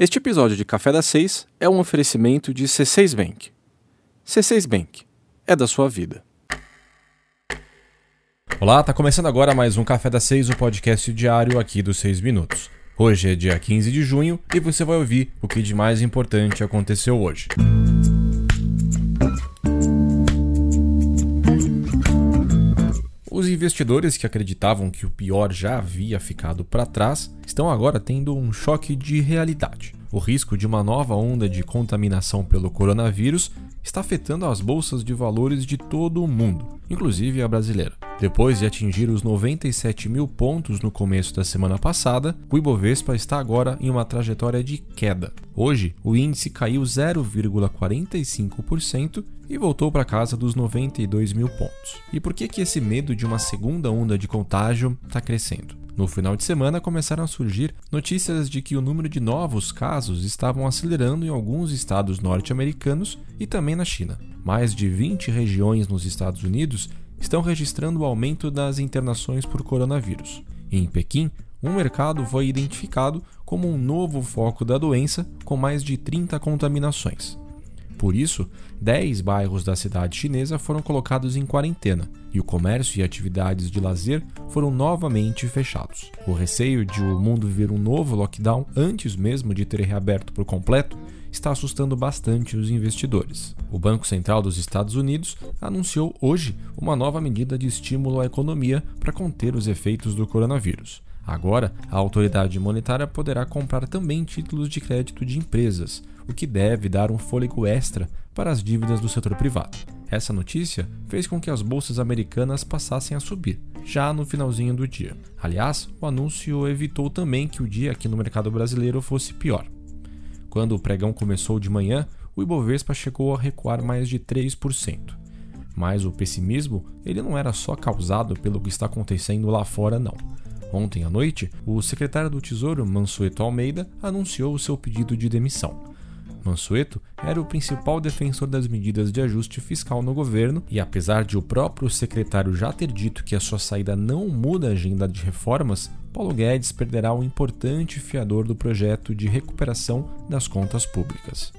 Este episódio de Café das Seis é um oferecimento de C6 Bank. C6 Bank é da sua vida. Olá, tá começando agora mais um Café das Seis, o podcast diário aqui dos 6 minutos. Hoje é dia 15 de junho e você vai ouvir o que de mais importante aconteceu hoje. Os investidores que acreditavam que o pior já havia ficado para trás estão agora tendo um choque de realidade. O risco de uma nova onda de contaminação pelo coronavírus está afetando as bolsas de valores de todo o mundo, inclusive a brasileira. Depois de atingir os 97 mil pontos no começo da semana passada, o Ibovespa está agora em uma trajetória de queda. Hoje, o índice caiu 0,45% e voltou para casa dos 92 mil pontos. E por que, que esse medo de uma segunda onda de contágio está crescendo? No final de semana começaram a surgir notícias de que o número de novos casos estavam acelerando em alguns estados norte-americanos e também na China. Mais de 20 regiões nos Estados Unidos estão registrando o aumento das internações por coronavírus. em Pequim, um mercado foi identificado como um novo foco da doença, com mais de 30 contaminações. Por isso, 10 bairros da cidade chinesa foram colocados em quarentena e o comércio e atividades de lazer foram novamente fechados. O receio de o mundo viver um novo lockdown antes mesmo de ter reaberto por completo está assustando bastante os investidores. O Banco Central dos Estados Unidos anunciou hoje uma nova medida de estímulo à economia para conter os efeitos do coronavírus. Agora, a autoridade monetária poderá comprar também títulos de crédito de empresas, o que deve dar um fôlego extra para as dívidas do setor privado. Essa notícia fez com que as bolsas americanas passassem a subir, já no finalzinho do dia. Aliás, o anúncio evitou também que o dia aqui no mercado brasileiro fosse pior. Quando o pregão começou de manhã, o Ibovespa chegou a recuar mais de 3%. Mas o pessimismo, ele não era só causado pelo que está acontecendo lá fora não. Ontem à noite, o secretário do Tesouro, Mansueto Almeida, anunciou o seu pedido de demissão. Mansueto era o principal defensor das medidas de ajuste fiscal no governo e, apesar de o próprio secretário já ter dito que a sua saída não muda a agenda de reformas, Paulo Guedes perderá um importante fiador do projeto de recuperação das contas públicas.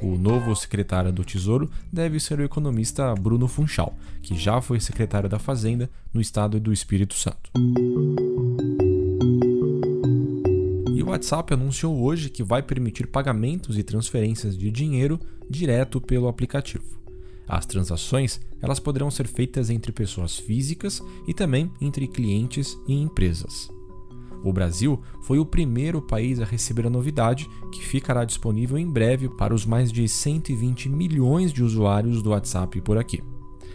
O novo secretário do Tesouro deve ser o economista Bruno Funchal, que já foi secretário da Fazenda no estado do Espírito Santo. WhatsApp anunciou hoje que vai permitir pagamentos e transferências de dinheiro direto pelo aplicativo. As transações elas poderão ser feitas entre pessoas físicas e também entre clientes e empresas. O Brasil foi o primeiro país a receber a novidade, que ficará disponível em breve para os mais de 120 milhões de usuários do WhatsApp por aqui.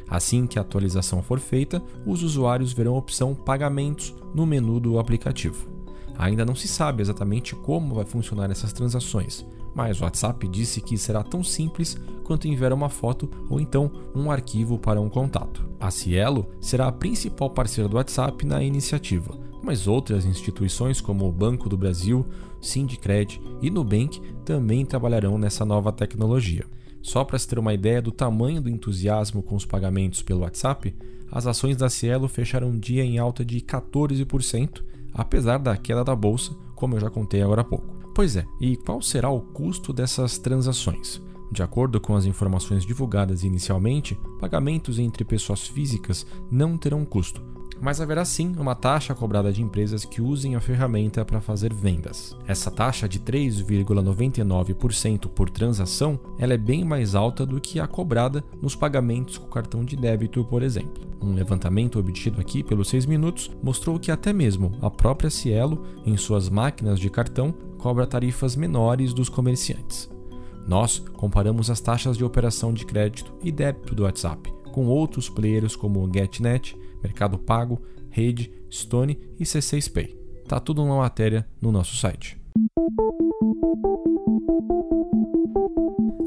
Assim que a atualização for feita, os usuários verão a opção Pagamentos no menu do aplicativo. Ainda não se sabe exatamente como vai funcionar essas transações, mas o WhatsApp disse que será tão simples quanto enviar uma foto ou então um arquivo para um contato. A Cielo será a principal parceira do WhatsApp na iniciativa, mas outras instituições como o Banco do Brasil, Sindicred e Nubank também trabalharão nessa nova tecnologia. Só para se ter uma ideia do tamanho do entusiasmo com os pagamentos pelo WhatsApp, as ações da Cielo fecharam um dia em alta de 14%, apesar da queda da bolsa, como eu já contei agora há pouco. Pois é, e qual será o custo dessas transações? De acordo com as informações divulgadas inicialmente, pagamentos entre pessoas físicas não terão custo, mas haverá sim uma taxa cobrada de empresas que usem a ferramenta para fazer vendas. Essa taxa de 3,99% por transação, ela é bem mais alta do que a cobrada nos pagamentos com cartão de débito, por exemplo. Um levantamento obtido aqui pelos 6 minutos mostrou que até mesmo a própria Cielo, em suas máquinas de cartão, cobra tarifas menores dos comerciantes. Nós comparamos as taxas de operação de crédito e débito do WhatsApp com outros players como GetNet, Mercado Pago, Rede, Stone e C6 Pay. Tá tudo numa matéria no nosso site.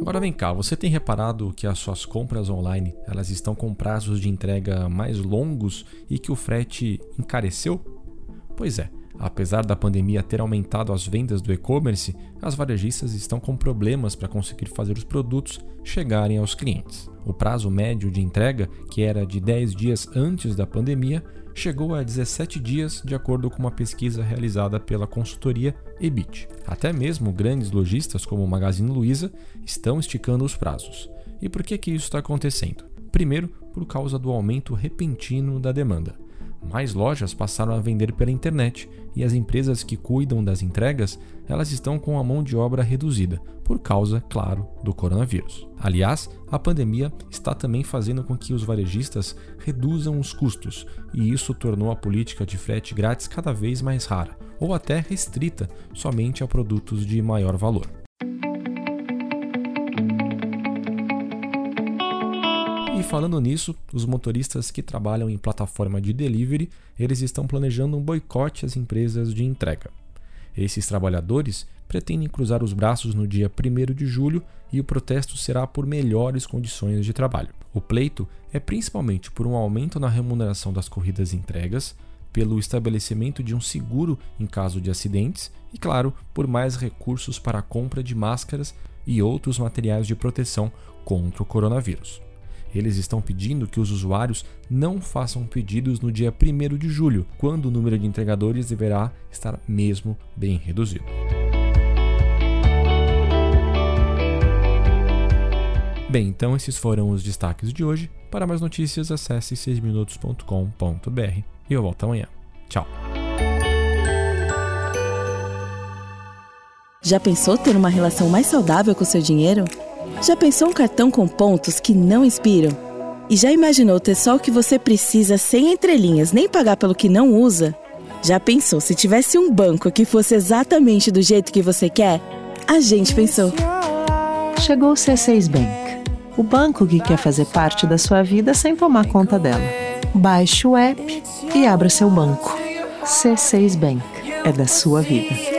Agora vem cá, você tem reparado que as suas compras online elas estão com prazos de entrega mais longos e que o frete encareceu? Pois é, Apesar da pandemia ter aumentado as vendas do e-commerce, as varejistas estão com problemas para conseguir fazer os produtos chegarem aos clientes. O prazo médio de entrega, que era de 10 dias antes da pandemia, chegou a 17 dias, de acordo com uma pesquisa realizada pela consultoria Ebit. Até mesmo grandes lojistas como o Magazine Luiza estão esticando os prazos. E por que, que isso está acontecendo? Primeiro, por causa do aumento repentino da demanda. Mais lojas passaram a vender pela internet e as empresas que cuidam das entregas, elas estão com a mão de obra reduzida, por causa, claro, do coronavírus. Aliás, a pandemia está também fazendo com que os varejistas reduzam os custos, e isso tornou a política de frete grátis cada vez mais rara, ou até restrita somente a produtos de maior valor. E falando nisso, os motoristas que trabalham em plataforma de delivery, eles estão planejando um boicote às empresas de entrega. Esses trabalhadores pretendem cruzar os braços no dia 1 de julho e o protesto será por melhores condições de trabalho. O pleito é principalmente por um aumento na remuneração das corridas entregas, pelo estabelecimento de um seguro em caso de acidentes e, claro, por mais recursos para a compra de máscaras e outros materiais de proteção contra o coronavírus. Eles estão pedindo que os usuários não façam pedidos no dia 1 de julho, quando o número de entregadores deverá estar mesmo bem reduzido. Bem, então esses foram os destaques de hoje. Para mais notícias, acesse 6minutos.com.br e eu volto amanhã. Tchau. Já pensou ter uma relação mais saudável com seu dinheiro? Já pensou um cartão com pontos que não inspiram? E já imaginou ter só o que você precisa sem entrelinhas, nem pagar pelo que não usa? Já pensou se tivesse um banco que fosse exatamente do jeito que você quer? A gente pensou. Chegou o C6 Bank, o banco que quer fazer parte da sua vida sem tomar conta dela. Baixe o app e abra seu banco. C6 Bank é da sua vida.